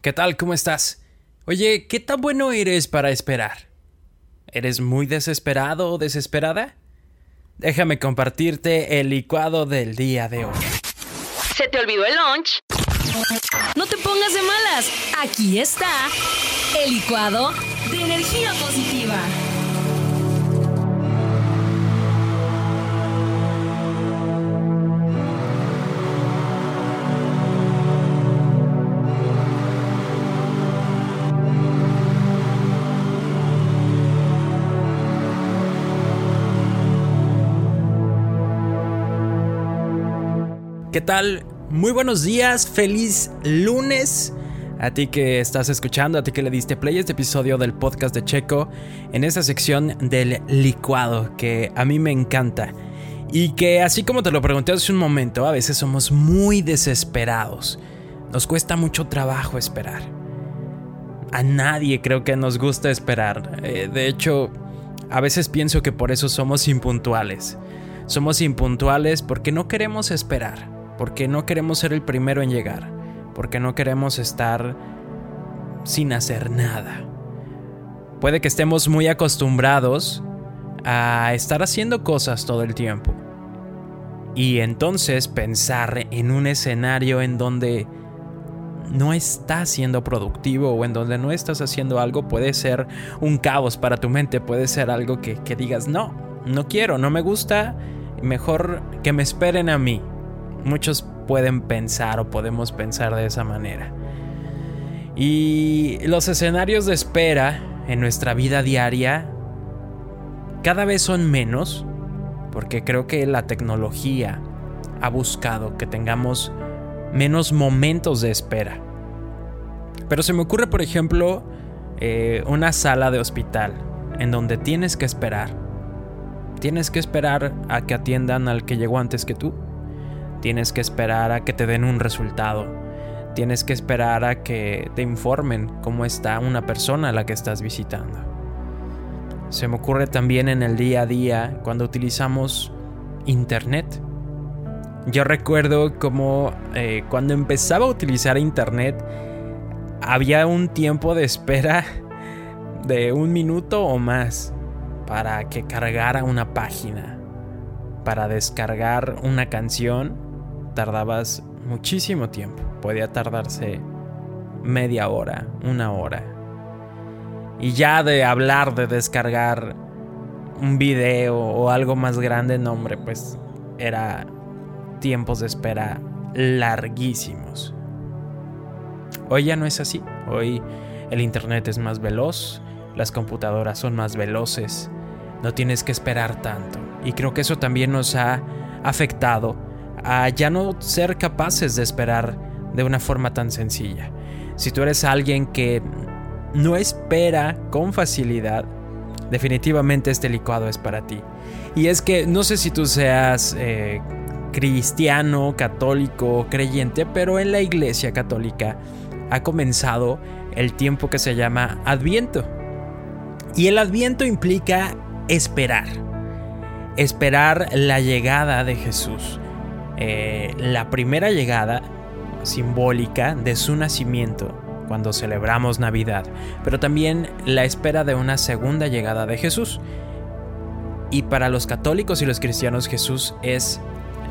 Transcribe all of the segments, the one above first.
¿Qué tal? ¿Cómo estás? Oye, ¿qué tan bueno eres para esperar? ¿Eres muy desesperado o desesperada? Déjame compartirte el licuado del día de hoy. ¿Se te olvidó el lunch? No te pongas de malas. Aquí está el licuado de energía positiva. ¿Qué tal? Muy buenos días, feliz lunes. A ti que estás escuchando, a ti que le diste play este episodio del podcast de Checo, en esa sección del licuado que a mí me encanta. Y que así como te lo pregunté hace un momento, a veces somos muy desesperados. Nos cuesta mucho trabajo esperar. A nadie creo que nos gusta esperar. Eh, de hecho, a veces pienso que por eso somos impuntuales. Somos impuntuales porque no queremos esperar porque no queremos ser el primero en llegar, porque no queremos estar sin hacer nada. Puede que estemos muy acostumbrados a estar haciendo cosas todo el tiempo. Y entonces pensar en un escenario en donde no estás siendo productivo o en donde no estás haciendo algo puede ser un caos para tu mente, puede ser algo que, que digas, no, no quiero, no me gusta, mejor que me esperen a mí, Muchos pueden pensar o podemos pensar de esa manera. Y los escenarios de espera en nuestra vida diaria cada vez son menos, porque creo que la tecnología ha buscado que tengamos menos momentos de espera. Pero se me ocurre, por ejemplo, eh, una sala de hospital en donde tienes que esperar. Tienes que esperar a que atiendan al que llegó antes que tú. Tienes que esperar a que te den un resultado. Tienes que esperar a que te informen cómo está una persona a la que estás visitando. Se me ocurre también en el día a día cuando utilizamos Internet. Yo recuerdo como eh, cuando empezaba a utilizar Internet había un tiempo de espera de un minuto o más para que cargara una página, para descargar una canción tardabas muchísimo tiempo. Podía tardarse media hora, una hora. Y ya de hablar de descargar un video o algo más grande, no hombre, pues era tiempos de espera larguísimos. Hoy ya no es así. Hoy el internet es más veloz, las computadoras son más veloces, no tienes que esperar tanto. Y creo que eso también nos ha afectado a ya no ser capaces de esperar de una forma tan sencilla. Si tú eres alguien que no espera con facilidad, definitivamente este licuado es para ti. Y es que no sé si tú seas eh, cristiano, católico, creyente, pero en la iglesia católica ha comenzado el tiempo que se llama Adviento. Y el Adviento implica esperar. Esperar la llegada de Jesús. Eh, la primera llegada simbólica de su nacimiento cuando celebramos Navidad, pero también la espera de una segunda llegada de Jesús. Y para los católicos y los cristianos Jesús es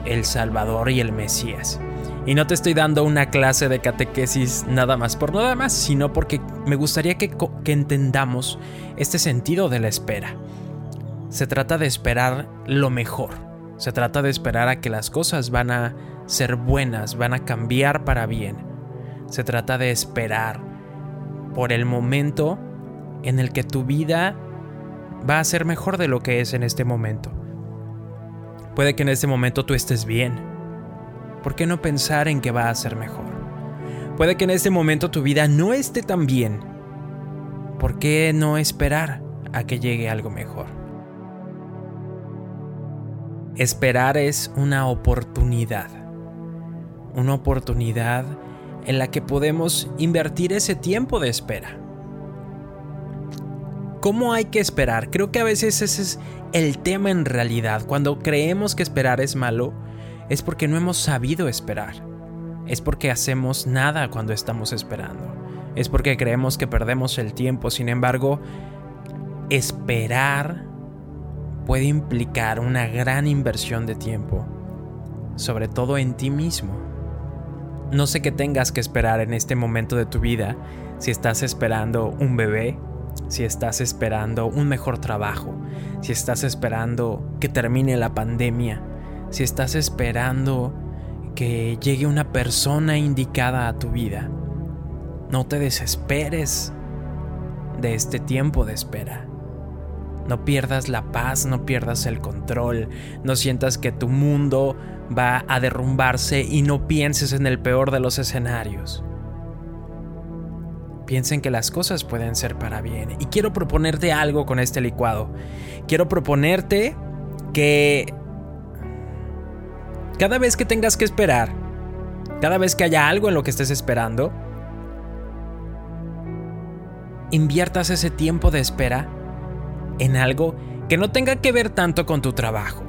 el Salvador y el Mesías. Y no te estoy dando una clase de catequesis nada más por nada más, sino porque me gustaría que, que entendamos este sentido de la espera. Se trata de esperar lo mejor se trata de esperar a que las cosas van a ser buenas, van a cambiar para bien. Se trata de esperar por el momento en el que tu vida va a ser mejor de lo que es en este momento. Puede que en este momento tú estés bien. ¿Por qué no pensar en que va a ser mejor? Puede que en este momento tu vida no esté tan bien. ¿Por qué no esperar a que llegue algo mejor? Esperar es una oportunidad. Una oportunidad en la que podemos invertir ese tiempo de espera. ¿Cómo hay que esperar? Creo que a veces ese es el tema en realidad. Cuando creemos que esperar es malo, es porque no hemos sabido esperar. Es porque hacemos nada cuando estamos esperando. es porque creemos que perdemos el tiempo. Sin embargo, esperar puede implicar una gran inversión de tiempo, sobre todo en ti mismo. No sé qué tengas que esperar en este momento de tu vida, si estás esperando un bebé, si estás esperando un mejor trabajo, si estás esperando que termine la pandemia, si estás esperando que llegue una persona indicada a tu vida. No te desesperes de este tiempo de espera. No pierdas la paz, no pierdas el control, no sientas que tu mundo va a derrumbarse y no pienses en el peor de los escenarios. Piensen que las cosas pueden ser para bien. Y quiero proponerte algo con este licuado. Quiero proponerte que cada vez que tengas que esperar, cada vez que haya algo en lo que estés esperando, inviertas ese tiempo de espera en algo que no tenga que ver tanto con tu trabajo,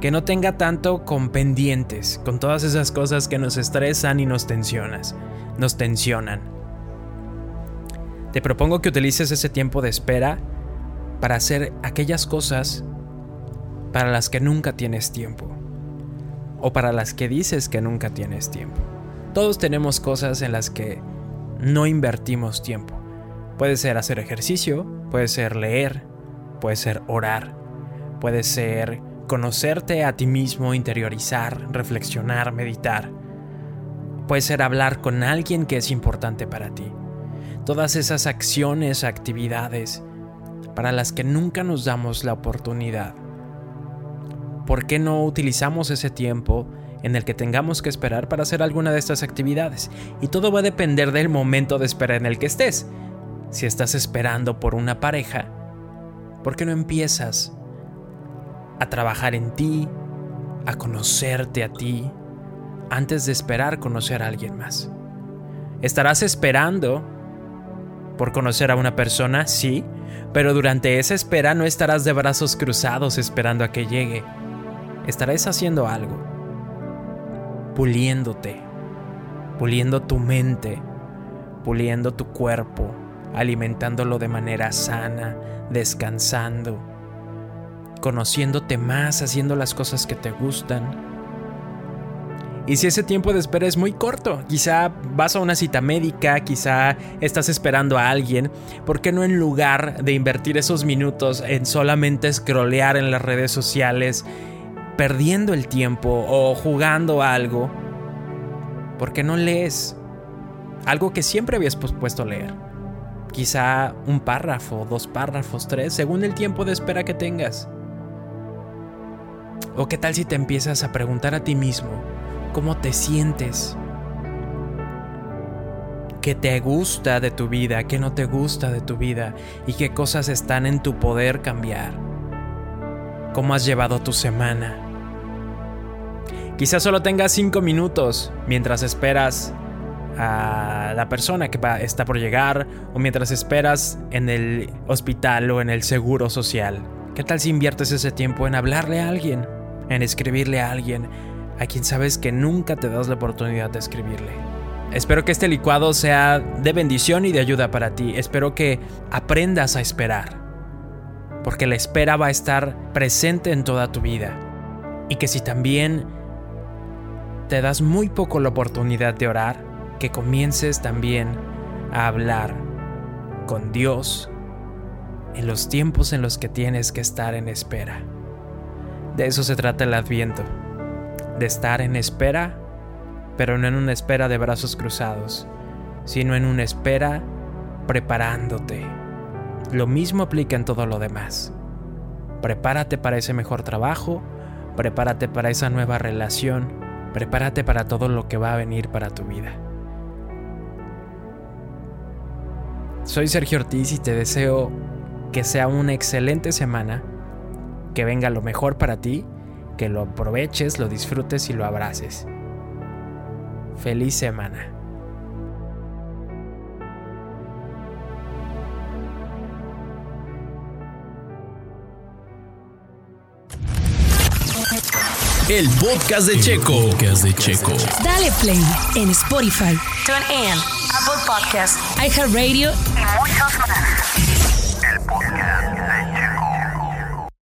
que no tenga tanto con pendientes, con todas esas cosas que nos estresan y nos tensionas, nos tensionan. Te propongo que utilices ese tiempo de espera para hacer aquellas cosas para las que nunca tienes tiempo o para las que dices que nunca tienes tiempo. Todos tenemos cosas en las que no invertimos tiempo. Puede ser hacer ejercicio, puede ser leer, puede ser orar, puede ser conocerte a ti mismo, interiorizar, reflexionar, meditar. Puede ser hablar con alguien que es importante para ti. Todas esas acciones, actividades para las que nunca nos damos la oportunidad. ¿Por qué no utilizamos ese tiempo en el que tengamos que esperar para hacer alguna de estas actividades? Y todo va a depender del momento de espera en el que estés. Si estás esperando por una pareja, ¿por qué no empiezas a trabajar en ti, a conocerte a ti, antes de esperar conocer a alguien más? ¿Estarás esperando por conocer a una persona? Sí, pero durante esa espera no estarás de brazos cruzados esperando a que llegue. Estarás haciendo algo, puliéndote, puliendo tu mente, puliendo tu cuerpo, alimentándolo de manera sana, descansando, conociéndote más, haciendo las cosas que te gustan. Y si ese tiempo de espera es muy corto, quizá vas a una cita médica, quizá estás esperando a alguien, ¿por qué no en lugar de invertir esos minutos en solamente scrollear en las redes sociales, perdiendo el tiempo o jugando algo, ¿por qué no lees algo que siempre habías pospuesto leer? Quizá un párrafo, dos párrafos, tres, según el tiempo de espera que tengas. ¿O qué tal si te empiezas a preguntar a ti mismo cómo te sientes? ¿Qué te gusta de tu vida? ¿Qué no te gusta de tu vida? ¿Y qué cosas están en tu poder cambiar? ¿Cómo has llevado tu semana? Quizás solo tengas cinco minutos mientras esperas a la persona que está por llegar o mientras esperas en el hospital o en el seguro social. ¿Qué tal si inviertes ese tiempo en hablarle a alguien, en escribirle a alguien, a quien sabes que nunca te das la oportunidad de escribirle? Espero que este licuado sea de bendición y de ayuda para ti. Espero que aprendas a esperar, porque la espera va a estar presente en toda tu vida. Y que si también te das muy poco la oportunidad de orar, que comiences también a hablar con Dios en los tiempos en los que tienes que estar en espera. De eso se trata el adviento, de estar en espera, pero no en una espera de brazos cruzados, sino en una espera preparándote. Lo mismo aplica en todo lo demás. Prepárate para ese mejor trabajo, prepárate para esa nueva relación, prepárate para todo lo que va a venir para tu vida. Soy Sergio Ortiz y te deseo que sea una excelente semana, que venga lo mejor para ti, que lo aproveches, lo disfrutes y lo abraces. Feliz semana. El podcast de Checo. Podcast de Checo. Dale play en Spotify, TuneIn, Apple Podcast iHeartRadio y muchos más.